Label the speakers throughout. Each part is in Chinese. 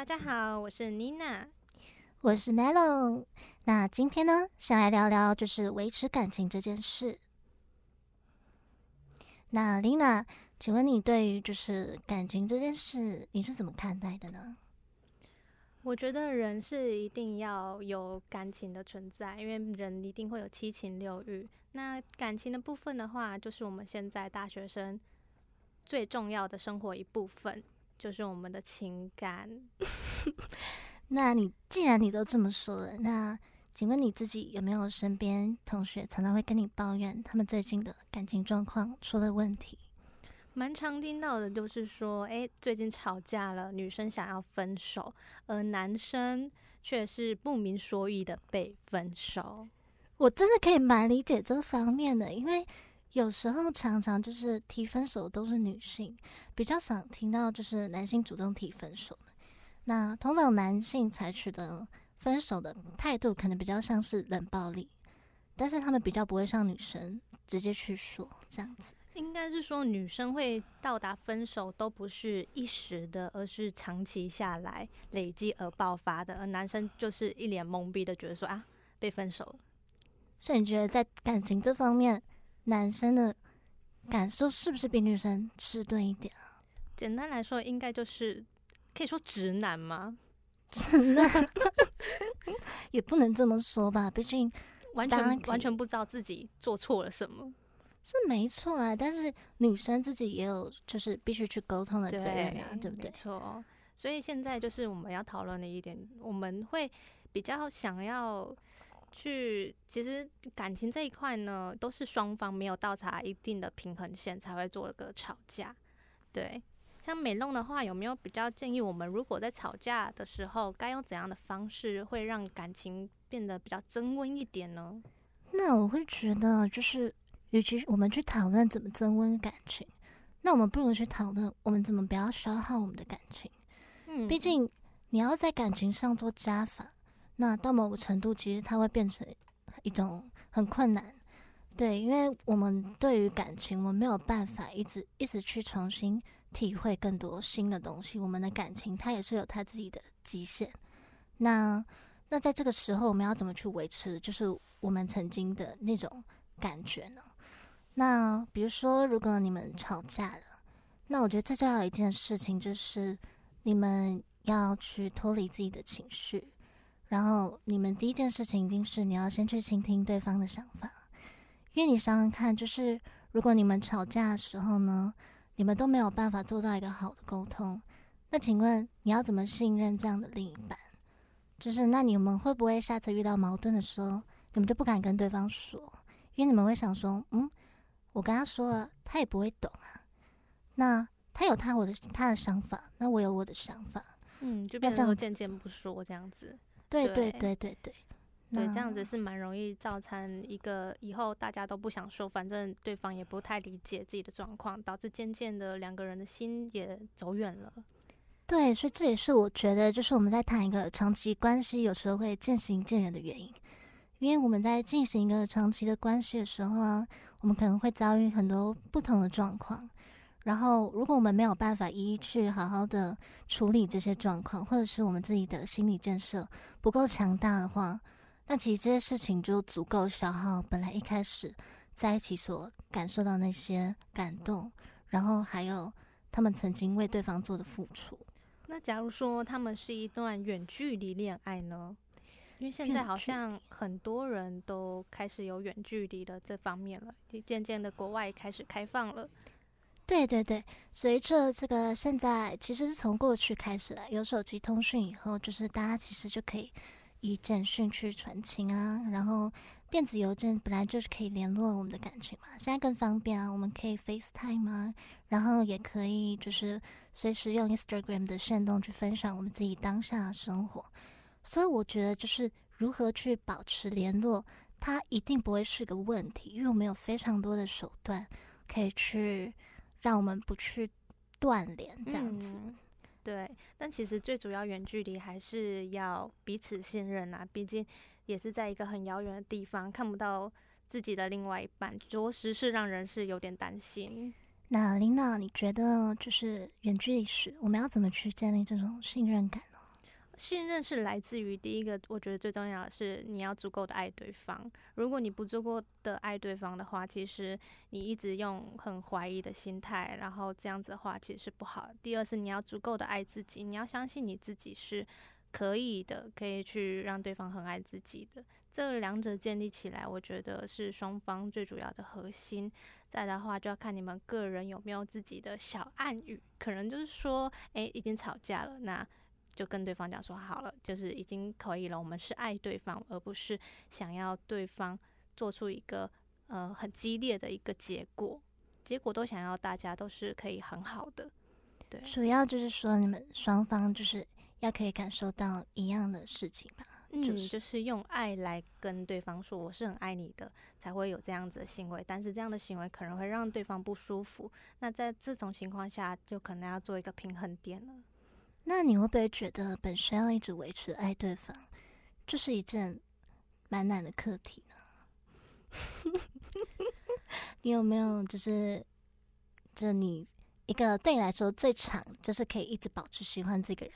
Speaker 1: 大家好，我是 Nina，，
Speaker 2: 我是 Melon。那今天呢，想来聊聊就是维持感情这件事。那 Lina，请问你对于就是感情这件事，你是怎么看待的呢？
Speaker 1: 我觉得人是一定要有感情的存在，因为人一定会有七情六欲。那感情的部分的话，就是我们现在大学生最重要的生活一部分，就是我们的情感。
Speaker 2: 那你既然你都这么说了，那请问你自己有没有身边同学常常会跟你抱怨他们最近的感情状况出了问题？
Speaker 1: 蛮常听到的，就是说，哎，最近吵架了，女生想要分手，而男生却是不明所以的被分手。
Speaker 2: 我真的可以蛮理解这方面的，因为有时候常常就是提分手都是女性，比较想听到就是男性主动提分手。那通常男性采取的分手的态度，可能比较像是冷暴力，但是他们比较不会像女生直接去说这样子。
Speaker 1: 应该是说，女生会到达分手都不是一时的，而是长期下来累积而爆发的。而男生就是一脸懵逼的觉得说啊，被分手了。
Speaker 2: 所以你觉得在感情这方面，男生的感受是不是比女生迟钝一点啊？
Speaker 1: 简单来说，应该就是可以说直男吗？
Speaker 2: 直 男也不能这么说吧，毕竟
Speaker 1: 完全完全不知道自己做错了什么。
Speaker 2: 是没错啊，但是女生自己也有就是必须去沟通的责任啊，对不对？
Speaker 1: 没错，所以现在就是我们要讨论的一点，我们会比较想要去，其实感情这一块呢，都是双方没有到达一定的平衡线才会做一个吵架。对，像美弄的话，有没有比较建议我们，如果在吵架的时候，该用怎样的方式会让感情变得比较增温一点呢？
Speaker 2: 那我会觉得就是。与其我们去讨论怎么增温感情，那我们不如去讨论我们怎么不要消耗我们的感情。嗯，毕竟你要在感情上做加法，那到某个程度，其实它会变成一种很困难。对，因为我们对于感情，我们没有办法一直一直去重新体会更多新的东西。我们的感情，它也是有它自己的极限。那那在这个时候，我们要怎么去维持，就是我们曾经的那种感觉呢？那比如说，如果你们吵架了，那我觉得最重要一件事情就是你们要去脱离自己的情绪，然后你们第一件事情一定是你要先去倾听对方的想法，因为你想想看，就是如果你们吵架的时候呢，你们都没有办法做到一个好的沟通，那请问你要怎么信任这样的另一半？就是那你们会不会下次遇到矛盾的时候，你们就不敢跟对方说，因为你们会想说，嗯。我跟他说了，他也不会懂啊。那他有他我的他的想法，那我有我的想法，
Speaker 1: 嗯，就变成渐渐不说这样子。
Speaker 2: 对对对对对，
Speaker 1: 对，这样子是蛮容易造成一个以后大家都不想说，反正对方也不太理解自己的状况，导致渐渐的两个人的心也走远了。
Speaker 2: 对，所以这也是我觉得，就是我们在谈一个长期关系，有时候会渐行渐远的原因。因为我们在进行一个长期的关系的时候啊，我们可能会遭遇很多不同的状况。然后，如果我们没有办法一一去好好的处理这些状况，或者是我们自己的心理建设不够强大的话，那其实这些事情就足够消耗本来一开始在一起所感受到那些感动，然后还有他们曾经为对方做的付出。
Speaker 1: 那假如说他们是一段远距离恋爱呢？因为现在好像很多人都开始有远距离的这方面了，渐渐的国外开始开放了。
Speaker 2: 对对对，随着这个现在其实是从过去开始了，有手机通讯以后，就是大家其实就可以以简讯去传情啊，然后电子邮件本来就是可以联络我们的感情嘛，现在更方便啊，我们可以 FaceTime 啊，然后也可以就是随时用 Instagram 的线动去分享我们自己当下的生活。所以我觉得，就是如何去保持联络，它一定不会是个问题，因为我们有非常多的手段可以去让我们不去断联这样子。
Speaker 1: 对，但其实最主要远距离还是要彼此信任啊，毕竟也是在一个很遥远的地方，看不到自己的另外一半，着实是让人是有点担心。
Speaker 2: 那琳娜，你觉得就是远距离时，我们要怎么去建立这种信任感？
Speaker 1: 信任是来自于第一个，我觉得最重要的是你要足够的爱对方。如果你不足够的爱对方的话，其实你一直用很怀疑的心态，然后这样子的话其实是不好。第二是你要足够的爱自己，你要相信你自己是可以的，可以去让对方很爱自己的。这两者建立起来，我觉得是双方最主要的核心。再的话，就要看你们个人有没有自己的小暗语，可能就是说，诶，已经吵架了，那就跟对方讲说好了，就是已经可以了。我们是爱对方，而不是想要对方做出一个呃很激烈的一个结果，结果都想要大家都是可以很好的。对，
Speaker 2: 主要就是说你们双方就是要可以感受到一样的事情吧。
Speaker 1: 嗯，就是用爱来跟对方说我是很爱你的，才会有这样子的行为。但是这样的行为可能会让对方不舒服。那在这种情况下，就可能要做一个平衡点了。
Speaker 2: 那你会不会觉得本身要一直维持爱对方，这是一件蛮难的课题呢？你有没有就是，就你一个对你来说最长，就是可以一直保持喜欢这个人？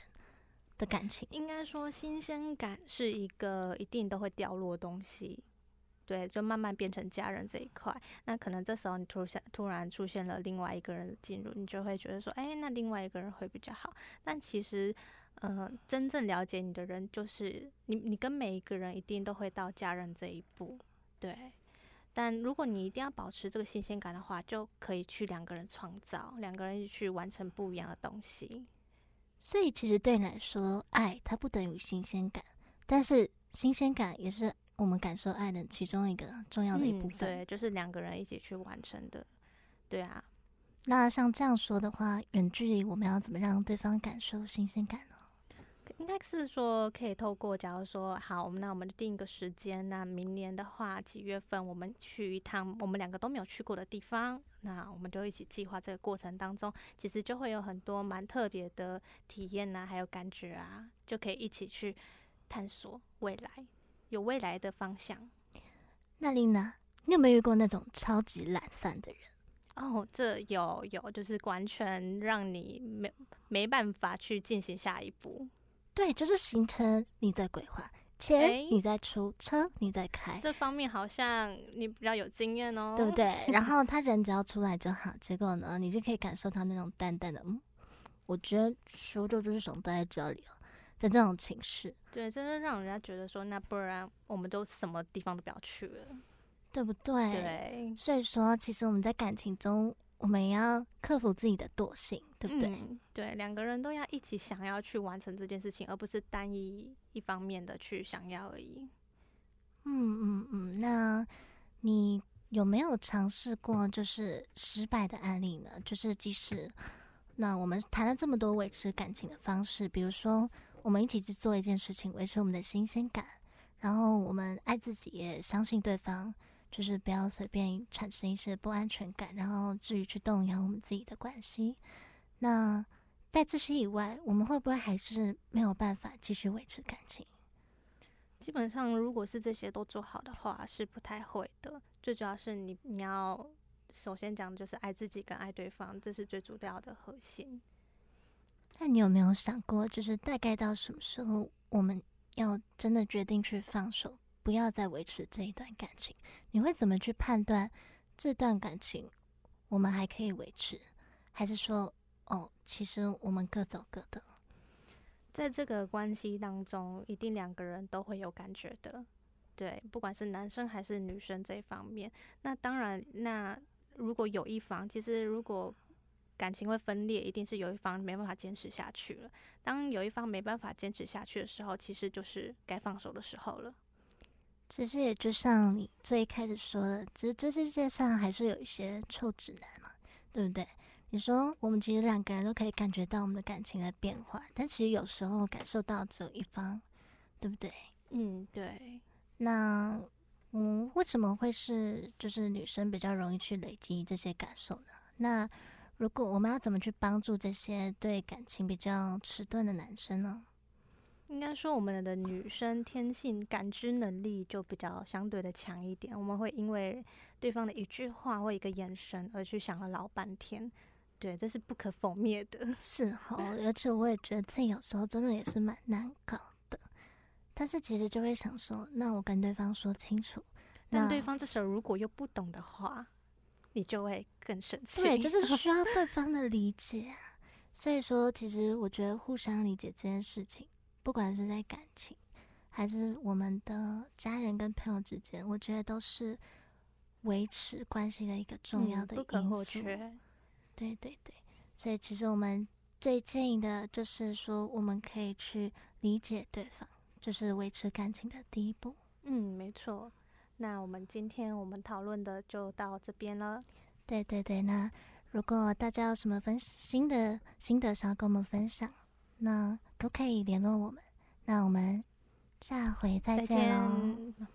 Speaker 2: 的感情，
Speaker 1: 应该说新鲜感是一个一定都会掉落东西，对，就慢慢变成家人这一块。那可能这时候你突然突然出现了另外一个人的进入，你就会觉得说，哎，那另外一个人会比较好。但其实，嗯，真正了解你的人，就是你，你跟每一个人一定都会到家人这一步，对。但如果你一定要保持这个新鲜感的话，就可以去两个人创造，两个人去完成不一样的东西。
Speaker 2: 所以其实对你来说，爱它不等于新鲜感，但是新鲜感也是我们感受爱的其中一个重要的一部分。
Speaker 1: 对，就是两个人一起去完成的。对啊，
Speaker 2: 那像这样说的话，远距离我们要怎么让对方感受新鲜感呢？
Speaker 1: 应该是说，可以透过，假如说，好，那我们定一个时间，那明年的话，几月份我们去一趟我们两个都没有去过的地方，那我们就一起计划这个过程当中，其实就会有很多蛮特别的体验呐，还有感觉啊，就可以一起去探索未来，有未来的方向。
Speaker 2: 那丽娜，你有没有遇过那种超级懒散的人？
Speaker 1: 哦，这有有，就是完全让你没没办法去进行下一步。
Speaker 2: 对，就是行程你在规划，钱你在出，车你在开，
Speaker 1: 这方面好像你比较有经验哦，
Speaker 2: 对不对？然后他人只要出来就好，结果呢，你就可以感受到那种淡淡的，嗯，我觉得说就就是想待在这里哦，在这种情绪，
Speaker 1: 对，真的让人家觉得说，那不然我们都什么地方都不要去了，
Speaker 2: 对不对？
Speaker 1: 对，
Speaker 2: 所以说，其实我们在感情中。我们要克服自己的惰性，对不对？
Speaker 1: 对，两个人都要一起想要去完成这件事情，而不是单一一方面的去想要而已。
Speaker 2: 嗯嗯嗯，那你有没有尝试过就是失败的案例呢？就是即使那我们谈了这么多维持感情的方式，比如说我们一起去做一件事情，维持我们的新鲜感，然后我们爱自己，也相信对方。就是不要随便产生一些不安全感，然后至于去动摇我们自己的关系。那在这些以外，我们会不会还是没有办法继续维持感情？
Speaker 1: 基本上，如果是这些都做好的话，是不太会的。最主要是你，你要首先讲的就是爱自己跟爱对方，这是最主要的核心。
Speaker 2: 那你有没有想过，就是大概到什么时候，我们要真的决定去放手？不要再维持这一段感情，你会怎么去判断这段感情我们还可以维持，还是说哦，其实我们各走各的？
Speaker 1: 在这个关系当中，一定两个人都会有感觉的，对，不管是男生还是女生这一方面。那当然，那如果有一方，其实如果感情会分裂，一定是有一方没办法坚持下去了。当有一方没办法坚持下去的时候，其实就是该放手的时候了。
Speaker 2: 其实也就像你最一开始说的，其实这世界上还是有一些臭直男嘛，对不对？你说我们其实两个人都可以感觉到我们的感情在变化，但其实有时候感受到只有一方，对不对？
Speaker 1: 嗯，对。
Speaker 2: 那嗯，为什么会是就是女生比较容易去累积这些感受呢？那如果我们要怎么去帮助这些对感情比较迟钝的男生呢？
Speaker 1: 应该说，我们的女生天性感知能力就比较相对的强一点。我们会因为对方的一句话或一个眼神而去想了老半天。对，这是不可否灭的。
Speaker 2: 是哦，而且我也觉得自己有时候真的也是蛮难搞的。但是其实就会想说，那我跟对方说清楚，
Speaker 1: 但对方这时候如果又不懂的话，你就会更生气。
Speaker 2: 对，就是 需要对方的理解啊。所以说，其实我觉得互相理解这件事情，不管是在感情，还是我们的家人跟朋友之间，我觉得都是维持关系的一个重要的因素。对对对，所以其实我们最建议的就是说，我们可以去理解对方，就是维持感情的第一步。
Speaker 1: 嗯，没错。那我们今天我们讨论的就到这边了。
Speaker 2: 对对对，那如果大家有什么分新的心得想要跟我们分享，那都可以联络我们。那我们下回再见喽。